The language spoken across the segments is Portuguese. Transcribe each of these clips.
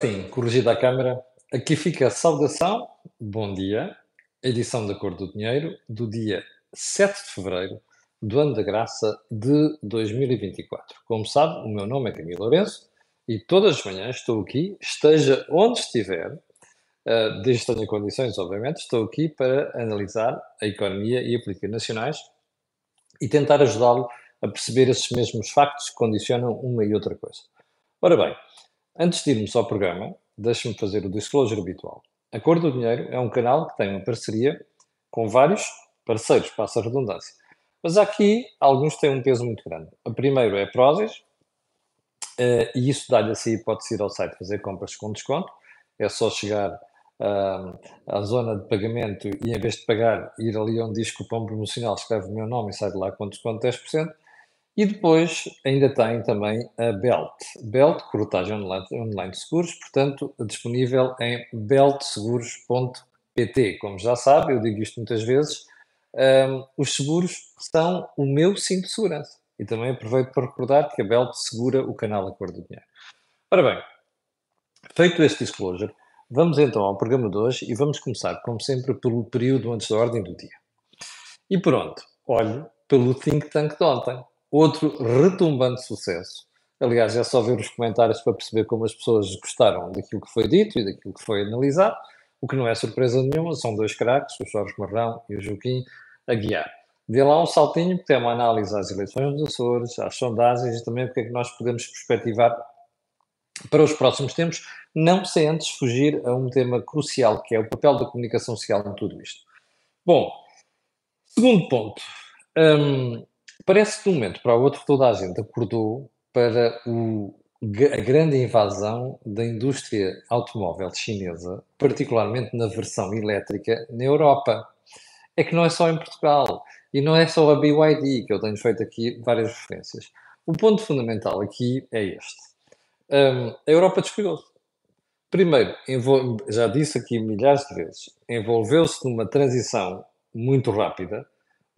Sim, corrigida a câmara. Aqui fica a saudação, bom dia, edição da Cor do Dinheiro, do dia 7 de fevereiro do ano da graça de 2024. Como sabe, o meu nome é Camilo Lourenço e todas as manhãs estou aqui, esteja onde estiver, uh, desde que tenha condições, obviamente, estou aqui para analisar a economia e a política nacionais e tentar ajudá-lo a perceber esses mesmos factos que condicionam uma e outra coisa. Ora bem, Antes de irmos ao programa, deixe-me fazer o disclosure habitual. A Cor do Dinheiro é um canal que tem uma parceria com vários parceiros, passa a redundância. Mas aqui alguns têm um peso muito grande. O primeiro é a Prozis, uh, e isso dá-lhe assim hipótese ir ao site fazer compras com desconto. É só chegar uh, à zona de pagamento e em vez de pagar, ir ali onde diz cupom promocional, escreve o meu nome e sai de lá com desconto de 10%. E depois ainda tem também a Belt. Belt, corretagem online, online de seguros, portanto, disponível em beltseguros.pt. Como já sabe, eu digo isto muitas vezes, um, os seguros são o meu cinto de segurança. E também aproveito para recordar que a Belt segura o canal Acordo do Dinheiro. Ora bem, feito este disclosure, vamos então ao programa de hoje e vamos começar, como sempre, pelo período antes da ordem do dia. E pronto, olhe pelo think tank de ontem outro retumbante sucesso. Aliás, é só ver os comentários para perceber como as pessoas gostaram daquilo que foi dito e daquilo que foi analisado, o que não é surpresa nenhuma, são dois craques, o Jorge Marrão e o Joaquim Aguiar. Dê lá um saltinho, que tem uma análise às eleições dos Açores, às sondagens e também o que é que nós podemos perspectivar para os próximos tempos, não sem antes fugir a um tema crucial, que é o papel da comunicação social em tudo isto. Bom, segundo ponto. Hum, Parece que de um momento para o outro toda a gente acordou para o, a grande invasão da indústria automóvel chinesa, particularmente na versão elétrica, na Europa. É que não é só em Portugal e não é só a BYD, que eu tenho feito aqui várias referências. O ponto fundamental aqui é este. Um, a Europa descuidou-se. Primeiro, já disse aqui milhares de vezes, envolveu-se numa transição muito rápida,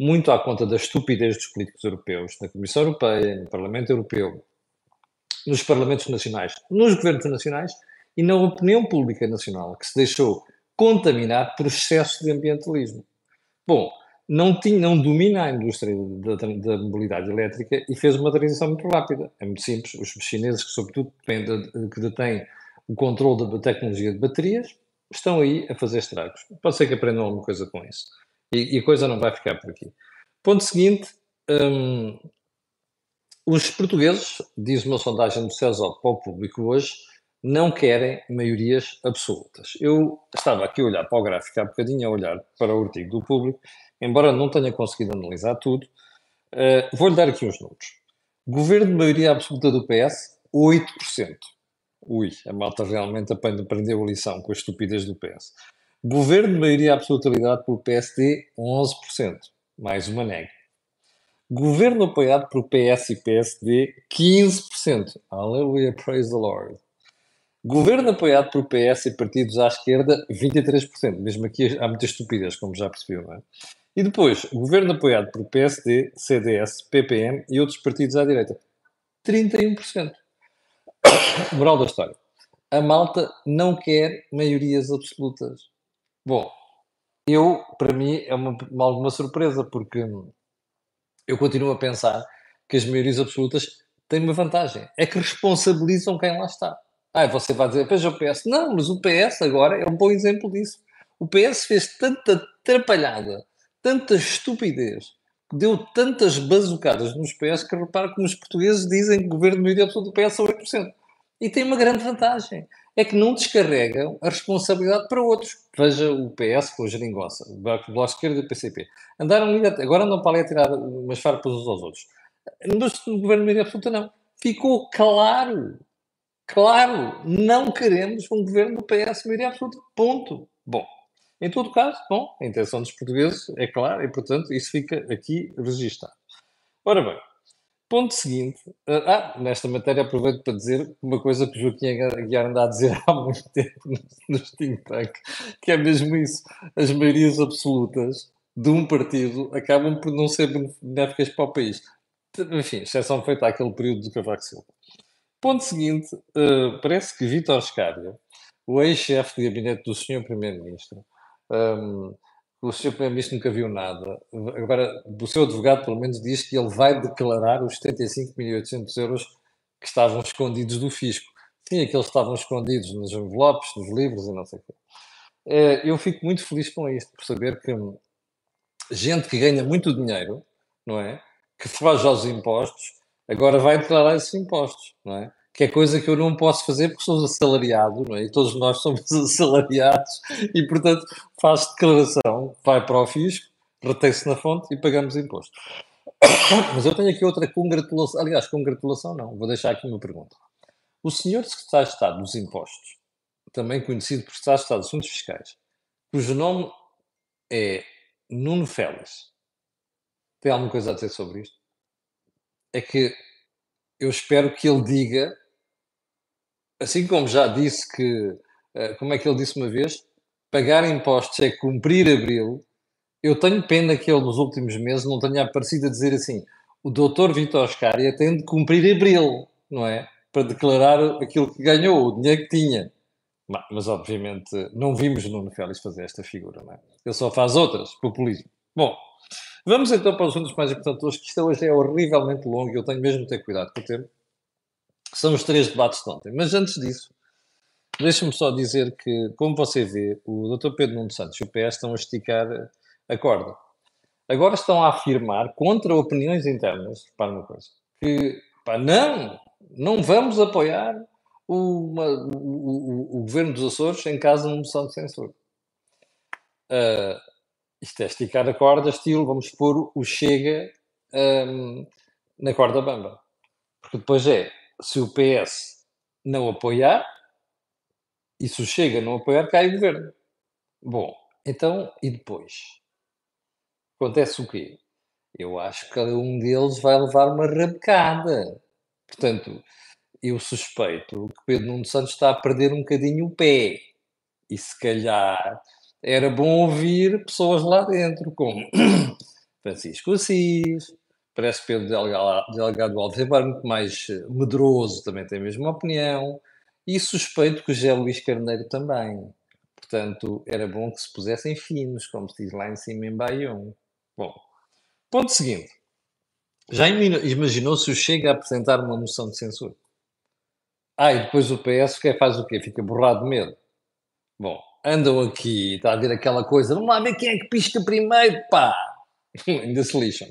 muito à conta da estupidez dos políticos europeus, na Comissão Europeia, no Parlamento Europeu, nos Parlamentos Nacionais, nos governos nacionais e na opinião pública nacional, que se deixou contaminar por excesso de ambientalismo. Bom, não, tinha, não domina a indústria da, da, mobilidade elétrica e fez uma transição muito rápida. É muito simples. Os chineses, que sobretudo que detêm o controle da tecnologia de baterias, estão aí a fazer estragos. Pode ser que aprendam alguma coisa com isso. E, e a coisa não vai ficar por aqui. Ponto seguinte: hum, os portugueses, diz uma sondagem do CESOP para o público hoje, não querem maiorias absolutas. Eu estava aqui a olhar para o gráfico há bocadinho, a olhar para o artigo do público, embora não tenha conseguido analisar tudo, uh, vou-lhe dar aqui uns números. Governo de maioria absoluta do PS, 8%. Ui, a malta realmente aprendeu a lição com a estupidez do PS. Governo de maioria absoluta liderado pelo PSD, 11%. Mais uma nega. Governo apoiado por PS e PSD, 15%. Aleluia, praise the Lord. Governo apoiado por PS e partidos à esquerda, 23%. Mesmo aqui há muita estupidez, como já percebeu, não é? E depois, governo apoiado por PSD, CDS, PPM e outros partidos à direita, 31%. Moral da história. A malta não quer maiorias absolutas. Bom, eu, para mim, é uma, uma, alguma surpresa, porque eu continuo a pensar que as maiorias absolutas têm uma vantagem, é que responsabilizam quem lá está. Ah, você vai dizer, veja o PS. Não, mas o PS agora é um bom exemplo disso. O PS fez tanta atrapalhada, tanta estupidez, deu tantas bazucadas nos PS que repara como os portugueses dizem que o governo de maioria absoluta do PS é 8%. E tem uma grande vantagem é que não descarregam a responsabilidade para outros. Veja o PS com a geringonça, o Bloco de Esquerda e o PCP. Andaram agora não para ali a tirar umas farpas uns aos outros. No governo de absoluta não. Ficou claro, claro, não queremos um governo do PS maioria absoluta. Ponto. Bom, em todo caso, bom, a intenção dos portugueses é clara e, portanto, isso fica aqui registado. Ora bem, Ponto seguinte. Ah, ah, nesta matéria aproveito para dizer uma coisa que o Joaquim Aguiar anda a dizer há muito tempo no think tank, que é mesmo isso. As maiorias absolutas de um partido acabam por não ser benéficas para o país. Enfim, exceção feita àquele período do Cavaco Silva. Ponto seguinte, uh, parece que Vítor Scária, o ex-chefe de gabinete do Sr. Primeiro-Ministro, um, o Sr. Primeiro-Ministro nunca viu nada. Agora, o seu advogado, pelo menos, diz que ele vai declarar os 75.800 euros que estavam escondidos do fisco. Sim, aqueles estavam escondidos nos envelopes, nos livros e não sei o quê. Uh, eu fico muito feliz com isto, por saber que gente que ganha muito dinheiro, não é? Que faz aos impostos, agora vai declarar esses impostos, não é? Que é coisa que eu não posso fazer porque sou assalariado, não é? E todos nós somos assalariados e, portanto, faz declaração, vai para o fisco, retém-se na fonte e pagamos imposto. Mas eu tenho aqui outra congratulação, aliás, congratulação não, vou deixar aqui uma pergunta. O senhor secretário de Estado dos Impostos, também conhecido por secretário de Estado dos Assuntos Fiscais, cujo nome é Nuno Félix, tem alguma coisa a dizer sobre isto? É que eu espero que ele diga, assim como já disse que, eh, como é que ele disse uma vez, pagar impostos é cumprir abril. Eu tenho pena que ele nos últimos meses não tenha aparecido a dizer assim: o doutor Vitor Oscaria tem de cumprir abril, não é? Para declarar aquilo que ganhou, o dinheiro que tinha. Mas, obviamente, não vimos Nuno Félix fazer esta figura, não é? Ele só faz outras, populismo. Bom, vamos então para os assuntos mais importantes hoje, que isto hoje é horrivelmente longo e eu tenho mesmo de ter cuidado com o tempo. São os três debates de ontem. Mas antes disso, deixe-me só dizer que, como você vê, o Dr. Pedro Nuno Santos e o PS estão a esticar a corda. Agora estão a afirmar, contra opiniões internas, para uma coisa, que pá, não, não vamos apoiar uma, o, o, o, governo dos Açores em caso de moção de censura. Uh, isto é esticar a corda, estilo, vamos pôr o Chega um, na corda bamba. Porque depois é, se o PS não apoiar, e se o Chega não apoiar, cai o governo. Bom, então, e depois? Acontece o quê? Eu acho que cada um deles vai levar uma rabecada. Portanto, eu suspeito que Pedro Nuno Santos está a perder um bocadinho o pé. E se calhar era bom ouvir pessoas lá dentro, como Francisco Assis, parece Pedro Delgado, Alves, embora muito mais eh, medroso, também tem a mesma opinião, e suspeito que o José Luís Carneiro também. Portanto, era bom que se pusessem finos, como se diz lá em cima em Bayonne. Bom, ponto seguinte. Já imaginou se o Chega a apresentar uma moção de censura? Ah, e depois o PS que faz o quê? Fica borrado de medo. Bom, andam aqui, está a ver aquela coisa, vamos lá ver quem é que pisca primeiro, pá! Ainda se lixam.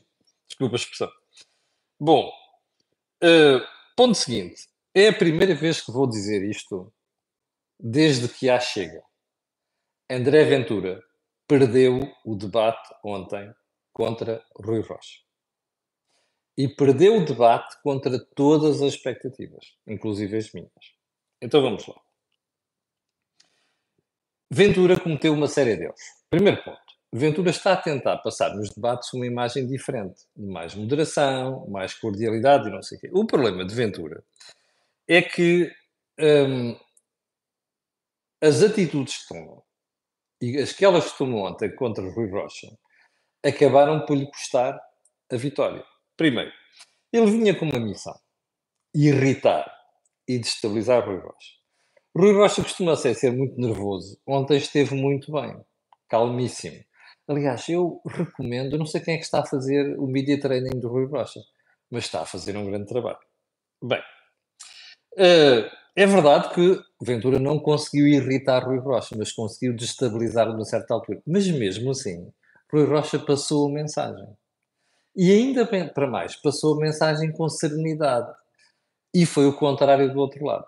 Desculpa a expressão. Bom, uh, ponto seguinte. É a primeira vez que vou dizer isto desde que há chega. André Ventura perdeu o debate ontem contra Rui Rocha e perdeu o debate contra todas as expectativas, inclusive as minhas. Então vamos lá. Ventura cometeu uma série de erros. Primeiro ponto. Ventura está a tentar passar nos debates uma imagem diferente, mais moderação, mais cordialidade e não sei o quê. O problema de Ventura é que hum, as atitudes que tomam e as que elas ontem contra Rui Rocha acabaram por lhe custar a vitória. Primeiro, ele vinha com uma missão: irritar e destabilizar Rui Rocha. Rui Rocha costuma ser muito nervoso. Ontem esteve muito bem, calmíssimo. Aliás, eu recomendo, não sei quem é que está a fazer o media training do Rui Rocha, mas está a fazer um grande trabalho. Bem, uh, é verdade que Ventura não conseguiu irritar Rui Rocha, mas conseguiu destabilizar numa certa altura. Mas mesmo assim, Rui Rocha passou a mensagem. E ainda para mais, passou a mensagem com serenidade. E foi o contrário do outro lado.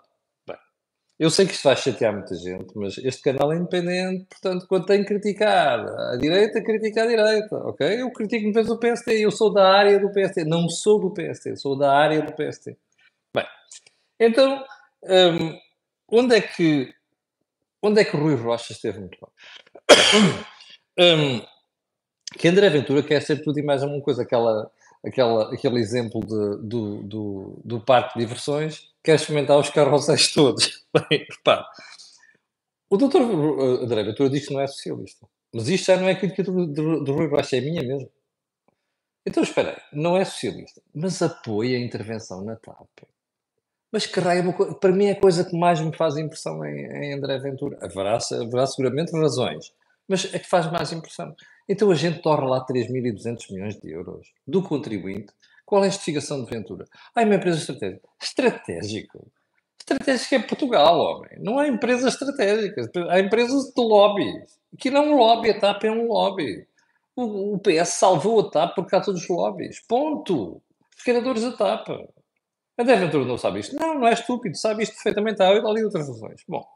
Eu sei que isto vai chatear muita gente, mas este canal é independente, portanto, quando tem que criticar a direita, critica a direita, ok? Eu critico muitas vezes o PST, eu sou da área do PST, não sou do PST, sou da área do PST. Bem, então, hum, onde é que onde é que Rui Rocha esteve muito bem? hum, que André Ventura quer ser tudo e mais alguma coisa, aquela, aquela, aquele exemplo de, do, do, do parque de diversões, quer experimentar os carrosséis todos. Bem, o doutor André Ventura diz que não é socialista, mas isto já não é crítica do, do, do Rui Rocha, é minha mesmo. Então, espera aí, não é socialista, mas apoia a intervenção na TAP. Mas que raio, para mim é a coisa que mais me faz impressão em, em André Ventura. Haverá, haverá seguramente razões, mas é que faz mais impressão. Então a gente torna lá 3.200 milhões de euros do contribuinte. Qual é a justificação de Ventura? Ah, é uma empresa estratégica. Estratégico. Estratégico é Portugal, homem. Não há empresas estratégicas. Há empresas de lobbies. Que não é um lobby, a TAP é um lobby. O, o PS salvou a TAP por causa dos lobbies. Ponto. Os criadores da TAP. André Ventura não sabe isto. Não, não é estúpido, sabe isto perfeitamente. Há ali outras razões. Bom,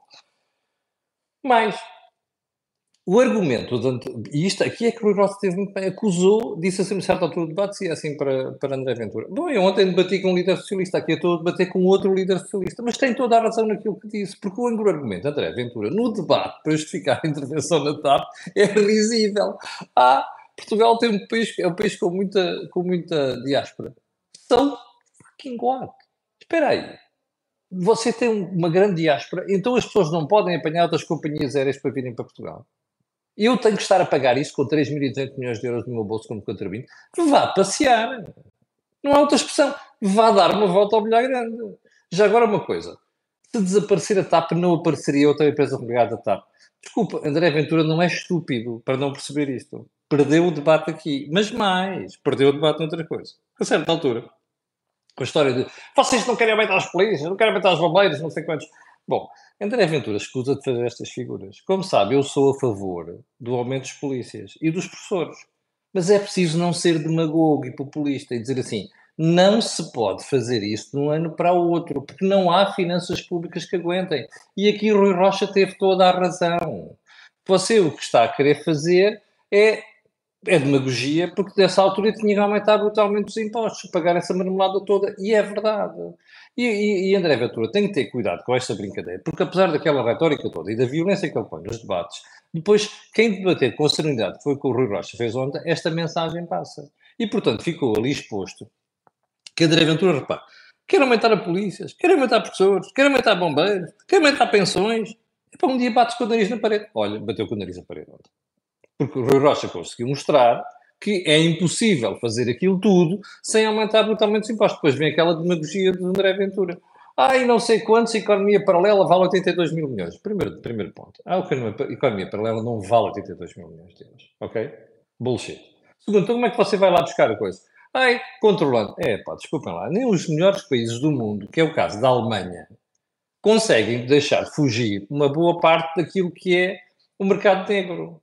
mas o argumento, e isto aqui é que o Rui teve muito bem, acusou, disse assim, certa altura do debate, se é assim para, para André Ventura. Bom, eu ontem debati com um líder socialista, aqui eu estou a debater com outro líder socialista, mas tem toda a razão naquilo que disse, porque o argumento André Ventura, no debate para justificar a intervenção na TAP, é risível. Ah, Portugal tem um país, é um país com muita, com muita diáspora. São fucking what? Espera aí. Você tem uma grande diáspora, então as pessoas não podem apanhar outras companhias aéreas para virem para Portugal. Eu tenho que estar a pagar isso com 3.200 milhões de euros no meu bolso como contribuinte. Vá passear. Não há outra expressão. Vá dar uma volta ao bilhar grande. Já agora uma coisa. Se desaparecer a TAP, não apareceria outra empresa ligada à TAP. Desculpa, André Ventura não é estúpido para não perceber isto. Perdeu o debate aqui. Mas mais, perdeu o debate noutra coisa. A certa altura, com a história de vocês não querem aumentar as polícias, não querem aumentar os bombeiros, não sei quantos. Bom, André Ventura escusa de fazer estas figuras. Como sabe, eu sou a favor do aumento dos polícias e dos professores. Mas é preciso não ser demagogo e populista e dizer assim: não se pode fazer isso de um ano para o outro, porque não há finanças públicas que aguentem. E aqui Rui Rocha teve toda a razão. Você o que está a querer fazer é é demagogia, porque dessa altura tinha que aumentar brutalmente os impostos, pagar essa marmelada toda, e é verdade. E, e, e, André Ventura tem que ter cuidado com esta brincadeira, porque apesar daquela retórica toda e da violência que ele põe nos debates, depois, quem debater com a serenidade, que foi que o Rui Rocha fez ontem, esta mensagem passa. E, portanto, ficou ali exposto que André Ventura, repare, quer aumentar a polícias, quer aumentar professores, quer aumentar bombeiros, quer aumentar pensões, e para um dia bates com o nariz na parede. Olha, bateu com o nariz na parede ontem. Porque o Rui Rocha conseguiu mostrar que é impossível fazer aquilo tudo sem aumentar brutalmente os impostos. Depois vem aquela demagogia de André Ventura. Ah, e não sei quantos, economia paralela vale 82 mil milhões. Primeiro, primeiro ponto. A economia, economia paralela não vale 82 mil milhões de euros. Ok? Bullshit. Segundo, então como é que você vai lá buscar a coisa? Ai, controlando. É, pá, desculpem lá. Nem os melhores países do mundo, que é o caso da Alemanha, conseguem deixar fugir uma boa parte daquilo que é o mercado negro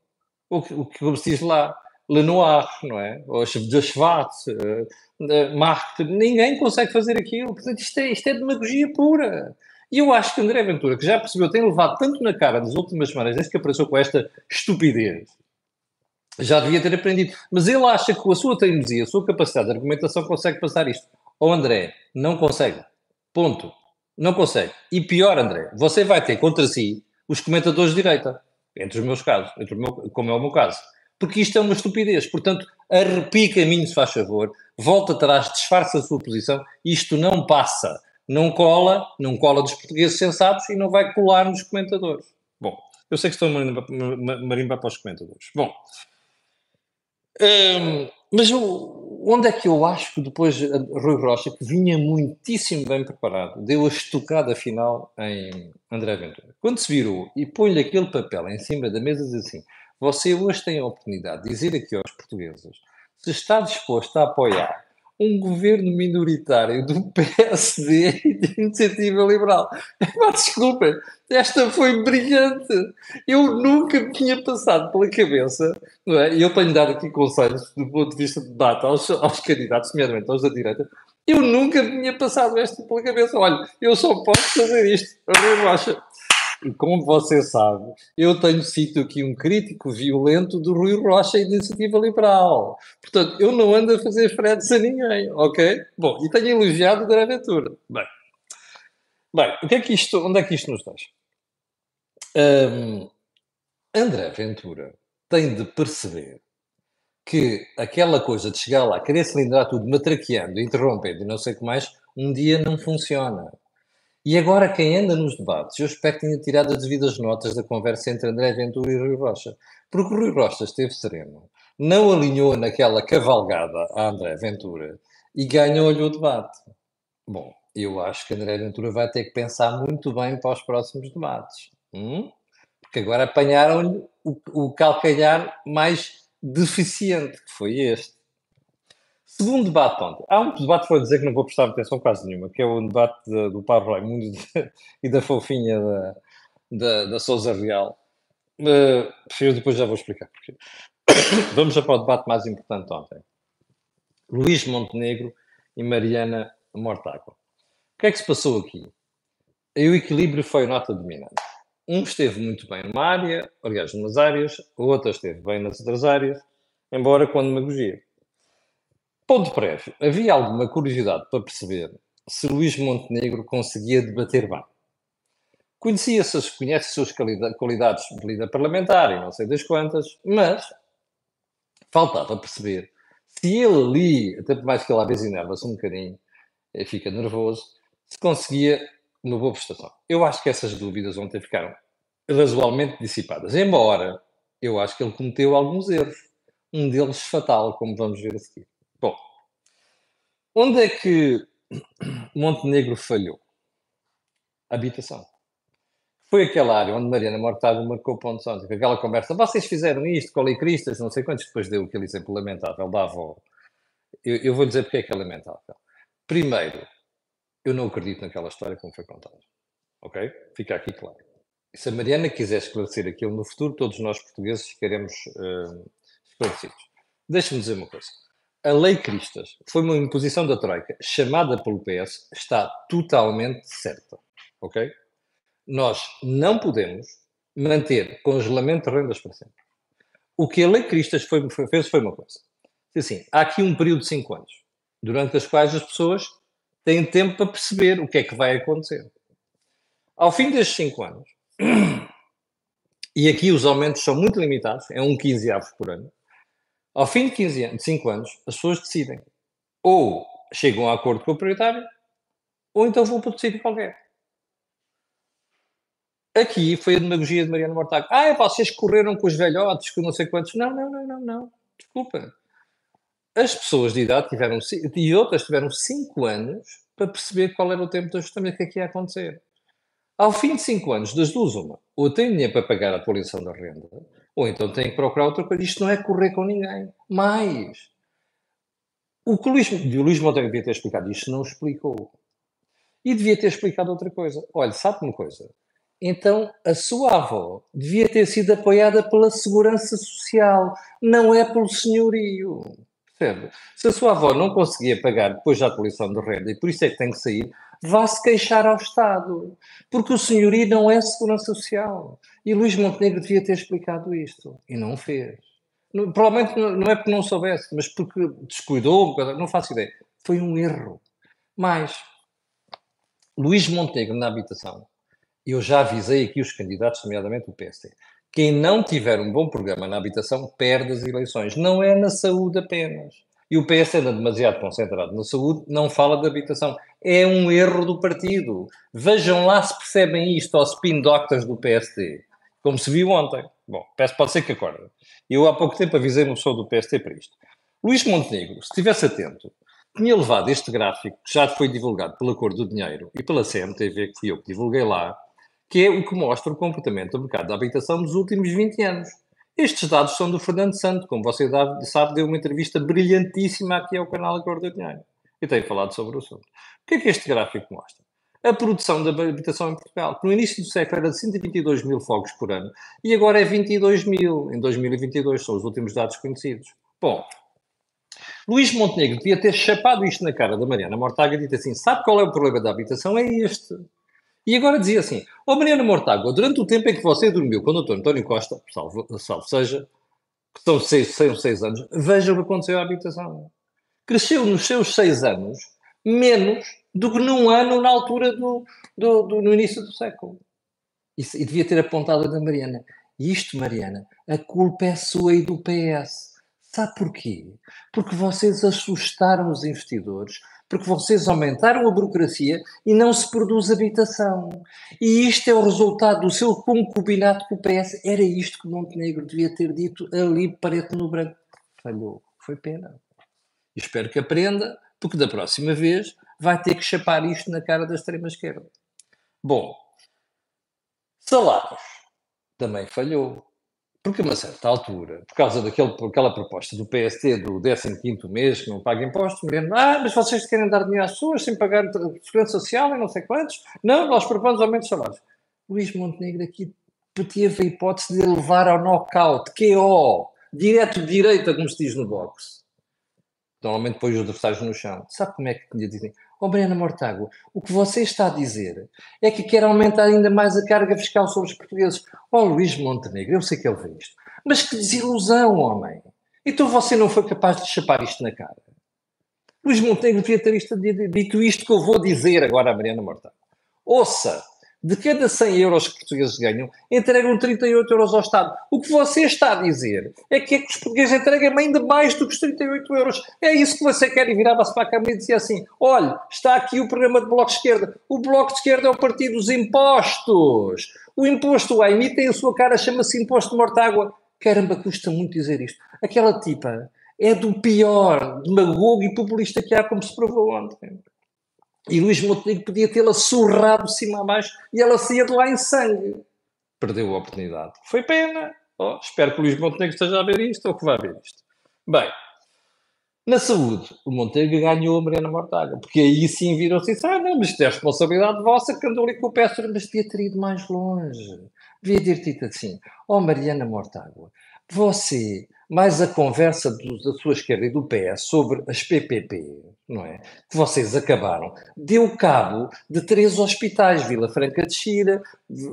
o que, o que se diz lá, Lenoir, não é? Ou de Schwarz, uh, Marx, ninguém consegue fazer aquilo. Portanto, isto é, isto é demagogia pura. E eu acho que André Ventura, que já percebeu, tem levado tanto na cara nas últimas semanas, desde que apareceu com esta estupidez, já devia ter aprendido. Mas ele acha que com a sua teimosia, a sua capacidade de argumentação, consegue passar isto. Ou oh, André, não consegue. Ponto. Não consegue. E pior, André, você vai ter contra si os comentadores de direita entre os meus casos, entre o meu, como é o meu caso. Porque isto é uma estupidez. Portanto, arrepie caminho, se faz favor, volta atrás, disfarça a sua posição. Isto não passa. Não cola, não cola dos portugueses sensatos e não vai colar nos comentadores. Bom, eu sei que estou a marimbar para os comentadores. Bom, hum, mas onde é que eu acho que depois Rui Rocha, que vinha muitíssimo bem preparado, deu a estocada final em André Ventura? Quando se virou e põe-lhe aquele papel em cima da mesa, diz assim: Você hoje tem a oportunidade de dizer aqui aos portugueses se está disposto a apoiar um governo minoritário do PSD e de Iniciativa Liberal. Mas desculpem, esta foi brilhante. Eu nunca tinha passado pela cabeça, não é? E eu tenho dado aqui conselhos do ponto de vista de debate aos, aos candidatos, nomeadamente aos da direita. Eu nunca tinha passado esta pela cabeça. Olha, eu só posso fazer isto. A acha. Como você sabe, eu tenho sido aqui um crítico violento do Rui Rocha e da Iniciativa Liberal. Portanto, eu não ando a fazer fretes a ninguém, ok? Bom, e tenho elogiado o André Ventura. Bem, bem o que é que isto, onde é que isto nos deixa? Um, André Ventura tem de perceber que aquela coisa de chegar lá, querer cilindrar tudo, matraqueando, interrompendo e não sei o que mais, um dia não funciona. E agora quem anda nos debates, eu espero que tenha tirado as devidas notas da conversa entre André Ventura e Rui Rocha. Porque Rui Rocha esteve sereno, não alinhou naquela cavalgada a André Ventura e ganhou-lhe o debate. Bom, eu acho que André Ventura vai ter que pensar muito bem para os próximos debates. Hum? Porque agora apanharam-lhe o, o calcanhar mais deficiente, que foi este. Segundo debate ontem. Há um debate vou dizer que não vou prestar atenção quase nenhuma, que é o debate de, do Pablo Raimundo e da fofinha da, da, da Souza Real. Uh, eu depois já vou explicar porquê. Vamos já para o debate mais importante ontem. Luís Montenegro e Mariana Mortágua. O que é que se passou aqui? O equilíbrio foi a nota dominante. Um esteve muito bem numa área, aliás, numas áreas, o outro esteve bem nas outras áreas, embora com demagogia. Ponto prévio. Havia alguma curiosidade para perceber se Luís Montenegro conseguia debater bem. Conhecia-se, conhece as suas qualidades de líder parlamentar e não sei das quantas, mas faltava perceber se ele ali, até por mais que ele às vezes enerva-se um bocadinho, fica nervoso, se conseguia uma boa prestação. Eu acho que essas dúvidas ontem ficaram razoavelmente dissipadas, embora eu acho que ele cometeu alguns erros. Um deles fatal, como vamos ver a seguir. Onde é que Montenegro falhou? Habitação. Foi aquela área onde Mariana Mortágua marcou pontos ontem, aquela conversa, vocês fizeram isto, colicristas, não sei quantos, depois deu aquele exemplo lamentável da avó. Eu, eu vou dizer porque é que é lamentável. Primeiro, eu não acredito naquela história como foi contada. Ok? Fica aqui claro. Se a Mariana quiser esclarecer aquilo no futuro, todos nós portugueses ficaremos uh, esclarecidos. Deixe-me dizer uma coisa. A Lei Cristas foi uma imposição da Troika chamada pelo PS, está totalmente certa. Ok? Nós não podemos manter congelamento de rendas para sempre. O que a Lei Cristas foi, foi, fez foi uma coisa. Assim, há aqui um período de 5 anos, durante as quais as pessoas têm tempo para perceber o que é que vai acontecer. Ao fim destes 5 anos, e aqui os aumentos são muito limitados, é um 15 avos por ano, ao fim de 15 anos, de 5 anos, as pessoas decidem. Ou chegam a acordo com o proprietário, ou então vão para outro sítio qualquer. Aqui foi a demagogia de Mariana Mortágua. Ah, vocês correram com os velhotes, com não sei quantos. Não, não, não, não, não. Desculpa. As pessoas de idade tiveram, e outras tiveram 5 anos para perceber qual era o tempo de ajustamento que aqui ia acontecer. Ao fim de 5 anos, das duas, uma, ou tem dinheiro para pagar a atualização da renda, ou então tem que procurar outra coisa. Isto não é correr com ninguém. Mais. O que o Luís, o Luís Montenegro devia ter explicado isto, não explicou. E devia ter explicado outra coisa. Olha, sabe uma coisa? Então a sua avó devia ter sido apoiada pela Segurança Social, não é pelo senhorio. Percebe? Se a sua avó não conseguia pagar depois da atualização de renda e por isso é que tem que sair, vá-se queixar ao Estado. Porque o senhorio não é Segurança Social. E Luís Montenegro devia ter explicado isto. E não fez. Provavelmente não é porque não soubesse, mas porque descuidou, não faço ideia. Foi um erro. Mas Luís Montenegro na habitação, eu já avisei aqui os candidatos, nomeadamente o PSD. Quem não tiver um bom programa na habitação perde as eleições. Não é na saúde apenas. E o PS anda demasiado concentrado na saúde, não fala de habitação. É um erro do partido. Vejam lá se percebem isto aos spin doctors do PSD como se viu ontem. Bom, pode ser que acorde. Eu há pouco tempo avisei uma pessoa do PST para isto. Luís Montenegro, se estivesse atento, tinha levado este gráfico, que já foi divulgado pela Cor do Dinheiro e pela CMTV, que fui eu que divulguei lá, que é o que mostra o comportamento do mercado da habitação nos últimos 20 anos. Estes dados são do Fernando Santo, como você sabe, deu uma entrevista brilhantíssima aqui ao canal Cor do Dinheiro. E tenho falado sobre o assunto. O que é que este gráfico mostra? a produção da habitação em Portugal, que no início do século era de 122 mil fogos por ano e agora é 22 mil em 2022, são os últimos dados conhecidos. Bom, Luís Montenegro devia ter chapado isto na cara da Mariana Mortágua e dito assim: sabe qual é o problema da habitação? É este. E agora dizia assim: Ó oh, Mariana Mortágua, durante o tempo em que você dormiu com o doutor António Costa, salvo, salvo seja, que são seis, seis, seis anos, veja o que aconteceu à habitação. Cresceu nos seus seis anos menos do que num ano na altura do, do, do no início do século. E, devia ter apontado a da Mariana. E isto, Mariana, a culpa é sua e do PS. Sabe porquê? Porque vocês assustaram os investidores, porque vocês aumentaram a burocracia e não se produz habitação. E isto é o resultado do seu concubinato com o PS. Era isto que Montenegro devia ter dito ali, parede no branco. Falhou. Foi pena. espero que aprenda, porque da próxima vez vai ter que chapar isto na cara da extrema-esquerda. Bom, salários também falhou. Porque a uma certa altura, por causa daquele, daquela proposta do PST do 15º mês, que não paga impostos, Mariano, ah, mas vocês querem dar dinheiro às pessoas sem pagar segurança social e não sei quantos? Não, nós propomos aumento de salários. Luís Montenegro aqui teve a hipótese de levar ao knockout, KO, direto direita, como se diz no boxe. Normalmente põe os adversários no chão. Sabe como é que lhe dizem? Oh, Mariana Mortágua, o que você está a dizer é que quer aumentar ainda mais a carga fiscal sobre os portugueses. Oh, Luís Montenegro, eu sei que ele vê isto. Mas que desilusão, homem. Então você não foi capaz de chapar isto na cara. Luís Montenegro devia ter dito isto que eu vou dizer agora a Mariana Mortágua. Ouça, de cada 100 euros que os portugueses ganham, entregam 38 euros ao Estado. O que você está a dizer é que, é que os portugueses entregam ainda mais do que os 38 euros. É isso que você quer e virava-se para a Câmara e dizia assim, olha, está aqui o programa do Bloco de Esquerda. O Bloco de Esquerda é o partido dos impostos. O imposto A emitem a sua cara, chama-se imposto de mortágua. Caramba, custa muito dizer isto. Aquela tipa é do pior demagogo e populista que há, como se provou ontem. E Luís Montenegro podia tê-la surrado de cima a baixo e ela saía de lá em sangue. Perdeu a oportunidade. Foi pena. Oh, espero que o Luís Montenegro esteja a ver isto ou que vá ver isto. Bem, na saúde, o Montenegro ganhou a Mariana Mortágua, porque aí sim viram-se e ah, não, mas isto é responsabilidade vossa que andou ali com o pé, mas devia ter ido mais longe. Devia ter dito assim, ó oh, Mariana Mortágua, você mais a conversa do, da sua esquerda e do PS sobre as PPP, não é? Que vocês acabaram, deu cabo de três hospitais, Vila Franca de Xira,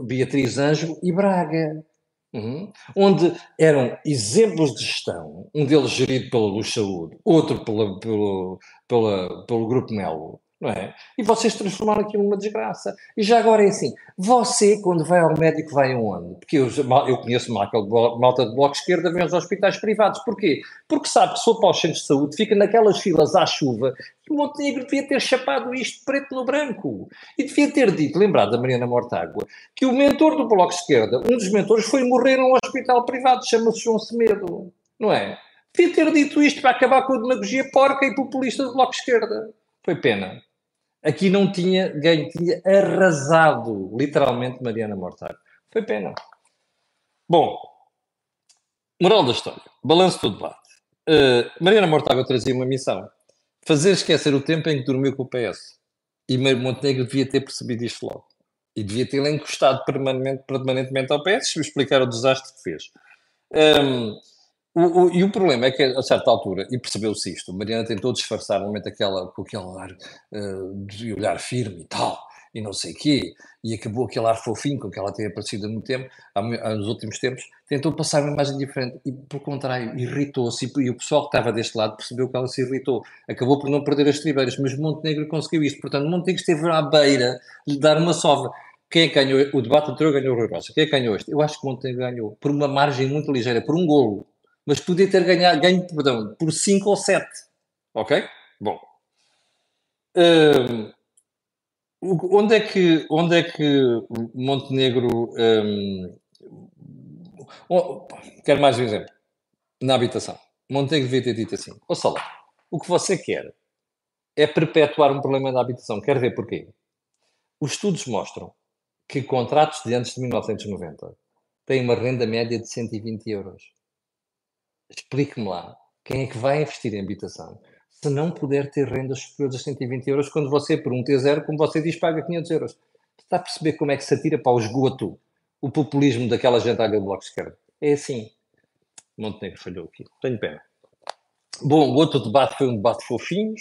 Beatriz Anjo e Braga. Uhum. Onde eram exemplos de gestão, um deles gerido pela Luz Saúde, outro pela, pelo, pela, pelo Grupo Melo, não é? E vocês transformaram aquilo numa desgraça. E já agora é assim, você quando vai ao médico vai aonde? Porque eu, eu conheço aquele malta de bloco esquerda vem aos hospitais privados. Porquê? Porque sabe que for para os centros de saúde, fica naquelas filas à chuva e o Montenegro devia ter chapado isto preto no branco. E devia ter dito, lembrado da Mariana Mortágua, que o mentor do bloco esquerda, um dos mentores, foi morrer num hospital privado, chama-se João Semedo. Não é? Devia ter dito isto para acabar com a demagogia porca e populista do bloco esquerda. Foi pena aqui não tinha ganho, tinha arrasado literalmente Mariana Mortágua. Foi pena. Bom, moral da história, balanço do debate. Uh, Mariana Mortágua trazia uma missão: fazer esquecer o tempo em que dormiu com o PS. E Montenegro devia ter percebido isto logo. E devia ter encostado permanentemente, permanentemente ao PS e explicar o desastre que fez. Um, o, o, e o problema é que, a certa altura, e percebeu-se isto, Mariana tentou disfarçar momento aquela, com aquele ar uh, de olhar firme e tal, e não sei quê, e acabou aquele ar fofinho com que ela tem aparecido há muito tempo, há, há, nos últimos tempos, tentou passar uma imagem diferente, e por contrário, irritou-se, e, e, o pessoal que estava deste lado percebeu que ela se irritou, acabou por não perder as tribeiras, mas Montenegro conseguiu isto, portanto Montenegro esteve à beira de dar uma sova. Quem é que ganhou? O debate anterior ganhou o Rui Rocha. Quem é que ganhou este? Eu acho que Montenegro ganhou, por uma margem muito ligeira, por um golo mas podia ter ganhado, ganho perdão, por 5 ou 7. Ok? Bom. Um, onde, é que, onde é que Montenegro. Um, quero mais um exemplo. Na habitação. Montenegro devia ter dito assim: Ouça lá, o que você quer é perpetuar um problema da habitação. Quer ver porquê? Os estudos mostram que contratos de antes de 1990 têm uma renda média de 120 euros explique-me lá, quem é que vai investir em habitação se não puder ter rendas superiores a 120 euros quando você, por um T0, como você diz, paga 500 euros? Está a perceber como é que se atira para o esgoto o populismo daquela gentalha do Bloco de Esquerda? É assim. Montenegro falhou aqui. Tenho pena. Bom, o outro debate foi um debate fofinhos,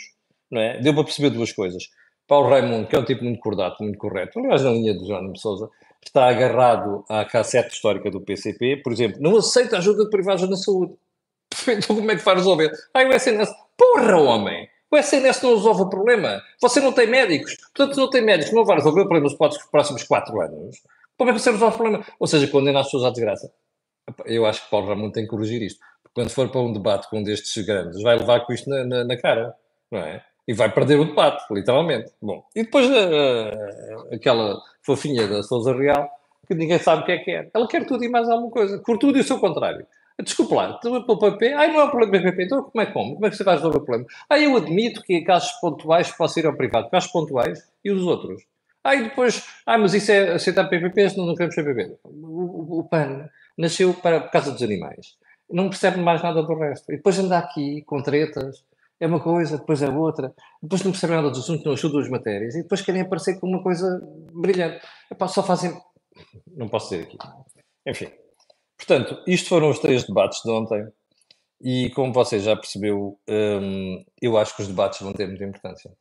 não é? Deu para perceber duas coisas. Paulo Raimundo, que é um tipo muito cordato, muito correto, aliás, na linha de de Souza, está agarrado à cassete histórica do PCP, por exemplo, não aceita ajuda de privados na saúde. Então como é que vai resolver? Ah, o SNS. Porra, homem! O SNS não resolve o problema. Você não tem médicos. Portanto, se não tem médicos, não vai resolver o problema nos próximos 4 anos. Como é que você resolve o problema? Ou seja, condena as pessoas à desgraça. Eu acho que Paulo Ramon tem que corrigir isto. Quando for para um debate com um destes grandes, vai levar com isto na, na, na cara. Não é? E vai perder o debate, literalmente. Bom, e depois uh, aquela fofinha da Sousa Real, que ninguém sabe o que é que é. Ela quer tudo e mais alguma coisa. Por tudo e o seu contrário. Desculpa lá, tu pelo PP, ai não é um problema PP, então como é como? Como é que você vai resolver o problema? Ah, eu admito que em casos pontuais possa ir ao privado, casos pontuais e os outros. E depois, ah, mas isso é aceitar PPP, senão não queremos PPP. O, o, o PAN nasceu para, por causa dos animais. Não percebe mais nada do resto. E depois anda aqui com tretas, é uma coisa, depois é outra, depois não percebem nada dos assuntos, não estudam as matérias, e depois querem aparecer com uma coisa brilhante. Epá, só fazem. Não posso dizer aqui. Enfim. Portanto, isto foram os três debates de ontem, e como você já percebeu, hum, eu acho que os debates vão ter muita importância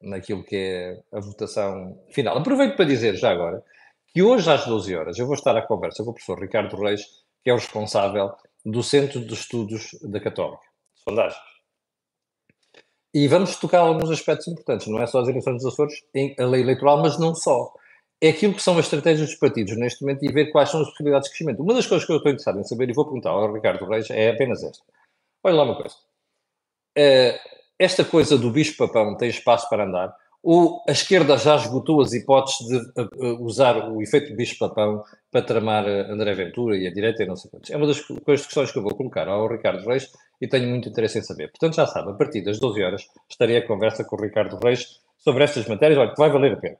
naquilo que é a votação final. Aproveito para dizer já agora que hoje às 12 horas eu vou estar à conversa com o professor Ricardo Reis, que é o responsável do Centro de Estudos da Católica, sondagens. E vamos tocar alguns aspectos importantes, não é só as eleições dos Açores, a lei eleitoral, mas não só. É aquilo que são as estratégias dos partidos neste momento e ver quais são as possibilidades de crescimento. Uma das coisas que eu estou interessado em saber, e vou perguntar ao Ricardo Reis, é apenas esta. Olha lá uma coisa. Uh, esta coisa do bicho-papão tem espaço para andar? Ou a esquerda já esgotou as hipóteses de uh, usar o efeito bicho-papão para tramar André Ventura e a direita e não sei quantos? É uma das questões que eu vou colocar ao Ricardo Reis e tenho muito interesse em saber. Portanto, já sabe, a partir das 12 horas estarei a conversa com o Ricardo Reis sobre estas matérias, olha, que vai valer a pena.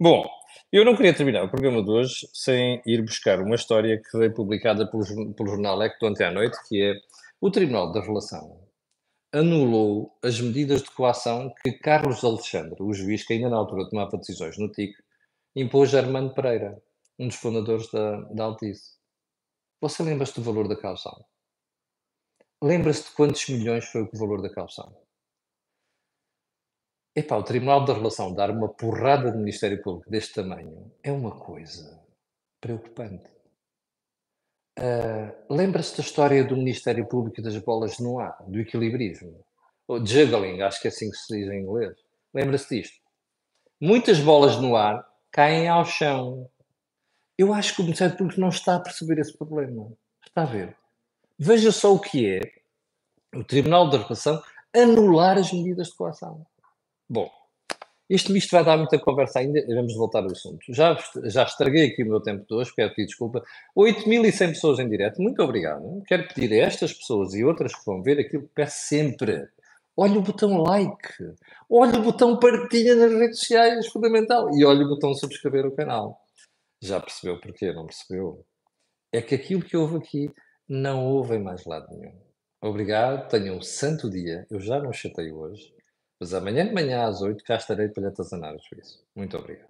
Bom, eu não queria terminar o programa de hoje sem ir buscar uma história que foi publicada pelo, pelo jornal Ecto ontem à noite, que é o Tribunal da Relação anulou as medidas de coação que Carlos Alexandre, o juiz que ainda na altura tomava decisões no TIC, impôs a Armando Pereira, um dos fundadores da, da Altice. Você lembra-se do valor da caução? Lembra-se de quantos milhões foi o valor da calção? Epá, o Tribunal da Relação dar uma porrada de Ministério Público deste tamanho é uma coisa preocupante. Uh, Lembra-se da história do Ministério Público das bolas no ar, do equilibrismo? Ou juggling, acho que é assim que se diz em inglês. Lembra-se disto? Muitas bolas no ar caem ao chão. Eu acho que o Ministério Público não está a perceber esse problema. Está a ver? Veja só o que é o Tribunal da Relação anular as medidas de coação. Bom, isto, isto vai dar muita conversa ainda, vamos voltar ao assunto. Já, já estraguei aqui o meu tempo de hoje, quero pedir desculpa. 8.100 pessoas em direto, muito obrigado. Quero pedir a estas pessoas e outras que vão ver aquilo que peço sempre. Olha o botão like, olha o botão partilha nas redes sociais, fundamental. E olha o botão subscrever o canal. Já percebeu porquê? Não percebeu? É que aquilo que houve aqui não houve em mais lado nenhum. Obrigado, tenham um santo dia. Eu já não chatei hoje, mas amanhã de manhã às 8 cá estarei para lhe atazanar o juízo. Muito obrigado.